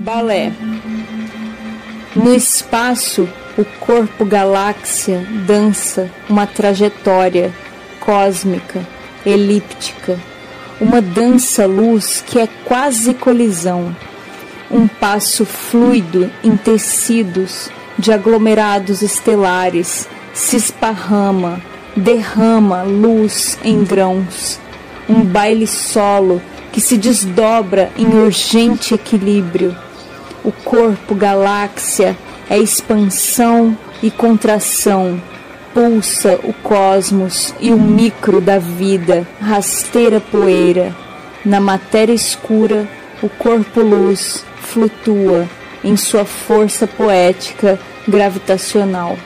Balé. No espaço, o corpo galáxia dança uma trajetória cósmica, elíptica, uma dança-luz que é quase colisão, um passo fluido em tecidos de aglomerados estelares, se esparrama, derrama luz em grãos, um baile solo que se desdobra em urgente equilíbrio. O corpo galáxia é expansão e contração, pulsa o cosmos e o micro da vida, rasteira poeira. Na matéria escura, o corpo luz flutua em sua força poética gravitacional.